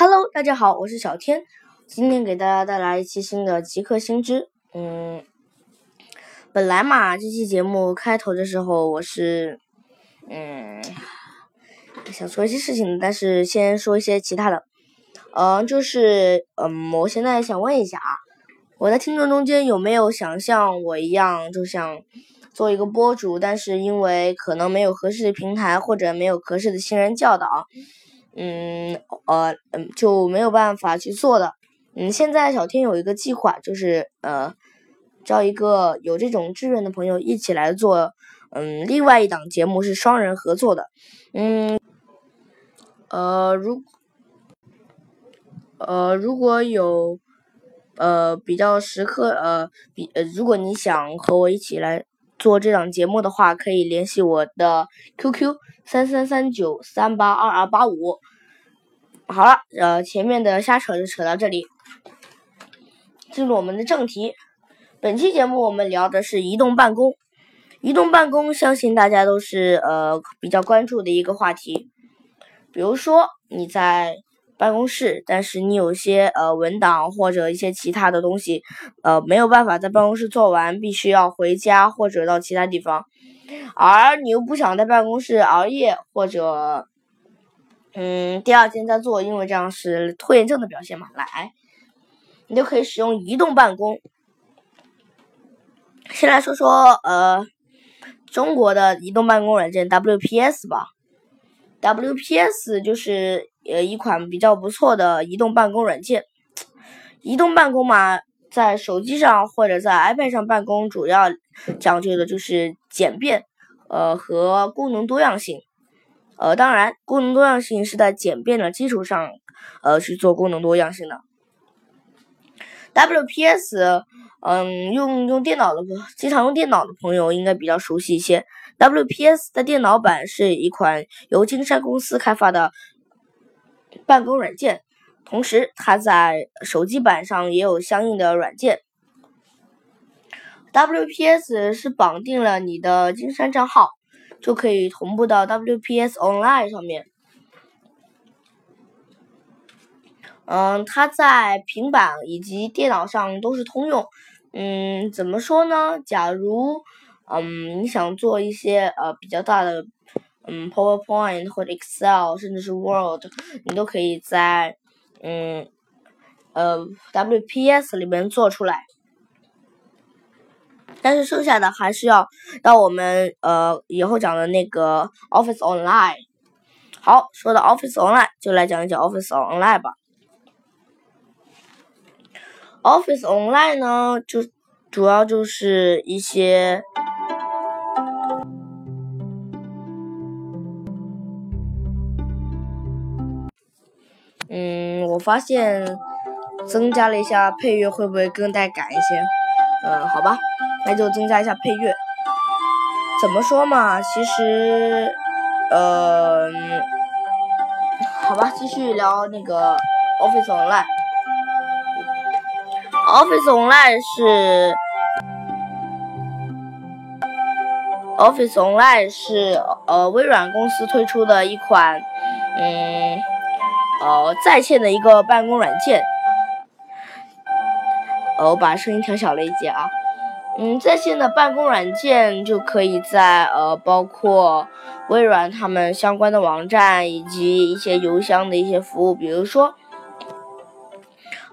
Hello，大家好，我是小天，今天给大家带来一期新的极客星知。嗯，本来嘛，这期节目开头的时候我是嗯想说一些事情，但是先说一些其他的。嗯，就是嗯，我现在想问一下啊，我在听众中间有没有想像我一样，就想做一个播主，但是因为可能没有合适的平台或者没有合适的新人教导。嗯，呃，嗯，就没有办法去做的。嗯，现在小天有一个计划，就是呃，招一个有这种志愿的朋友一起来做。嗯，另外一档节目是双人合作的。嗯，呃，如呃如果有呃比较时刻呃比，如果你想和我一起来。做这档节目的话，可以联系我的 QQ 三三三九三八二二八五。好了，呃，前面的瞎扯就扯到这里，进入我们的正题。本期节目我们聊的是移动办公。移动办公，相信大家都是呃比较关注的一个话题。比如说你在。办公室，但是你有些呃文档或者一些其他的东西，呃没有办法在办公室做完，必须要回家或者到其他地方，而你又不想在办公室熬夜或者，嗯第二天再做，因为这样是拖延症的表现嘛，来，你就可以使用移动办公。先来说说呃中国的移动办公软件 WPS 吧，WPS 就是。呃，一款比较不错的移动办公软件。移动办公嘛，在手机上或者在 iPad 上办公，主要讲究的就是简便，呃，和功能多样性。呃，当然，功能多样性是在简便的基础上，呃，去做功能多样性的。WPS，嗯，用用电脑的经常用电脑的朋友应该比较熟悉一些。WPS 的电脑版是一款由金山公司开发的。办公软件，同时它在手机版上也有相应的软件。WPS 是绑定了你的金山账号，就可以同步到 WPS Online 上面。嗯，它在平板以及电脑上都是通用。嗯，怎么说呢？假如嗯你想做一些呃比较大的。嗯，PowerPoint 或者 Excel，甚至是 Word，你都可以在嗯呃 WPS 里面做出来。但是剩下的还是要到我们呃以后讲的那个 Office Online。好，说到 Office Online，就来讲一讲 Office Online 吧。Office Online 呢，就主要就是一些。我发现增加了一下配乐，会不会更带感一些？嗯，好吧，那就增加一下配乐。怎么说嘛？其实，呃，好吧，继续聊那个 Office Online。Office Online 是 Office Online 是呃微软公司推出的一款，嗯。呃，在线的一个办公软件。呃，我把声音调小了一些啊。嗯，在线的办公软件就可以在呃，包括微软他们相关的网站以及一些邮箱的一些服务，比如说，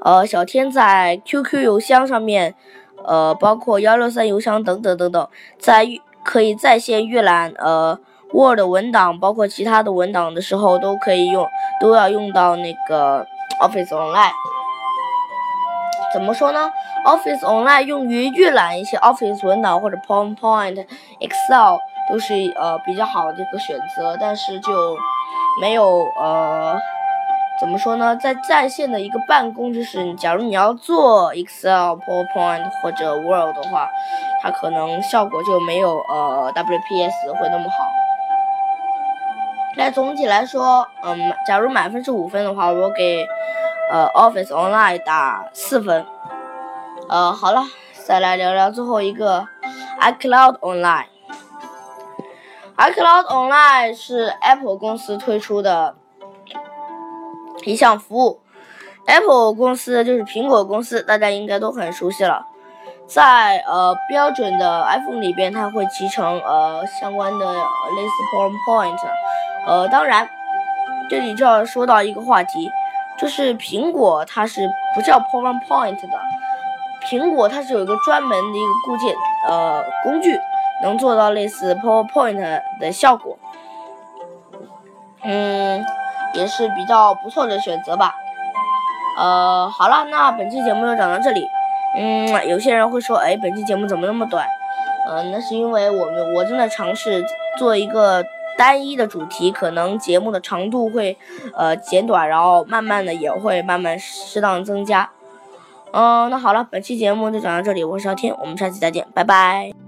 呃，小天在 QQ 邮箱上面，呃，包括幺六三邮箱等等等等，在可以在线阅览呃。Word 文档包括其他的文档的时候都可以用，都要用到那个 Office Online。怎么说呢？Office Online 用于预览一些 Office 文档或者 PowerPoint、Excel 都是呃比较好的一个选择，但是就没有呃怎么说呢？在在线的一个办公，就是假如你要做 Excel、PowerPoint 或者 Word 的话，它可能效果就没有呃 WPS 会那么好。那总体来说，嗯，假如满分是五分的话，我给呃 Office Online 打四分。呃，好了，再来聊聊最后一个 iCloud Online。iCloud Online 是 Apple 公司推出的一项服务。Apple 公司就是苹果公司，大家应该都很熟悉了。在呃标准的 iPhone 里边，它会集成呃相关的类似 PowerPoint。呃，当然，这里就要说到一个话题，就是苹果它是不叫 PowerPoint 的，苹果它是有一个专门的一个固件呃工具，能做到类似 PowerPoint 的效果。嗯，也是比较不错的选择吧。呃，好了，那本期节目就讲到这里。嗯，有些人会说，哎，本期节目怎么那么短？嗯，那是因为我们我正在尝试做一个单一的主题，可能节目的长度会呃减短，然后慢慢的也会慢慢适当增加。嗯，那好了，本期节目就讲到这里，我是小天，我们下期再见，拜拜。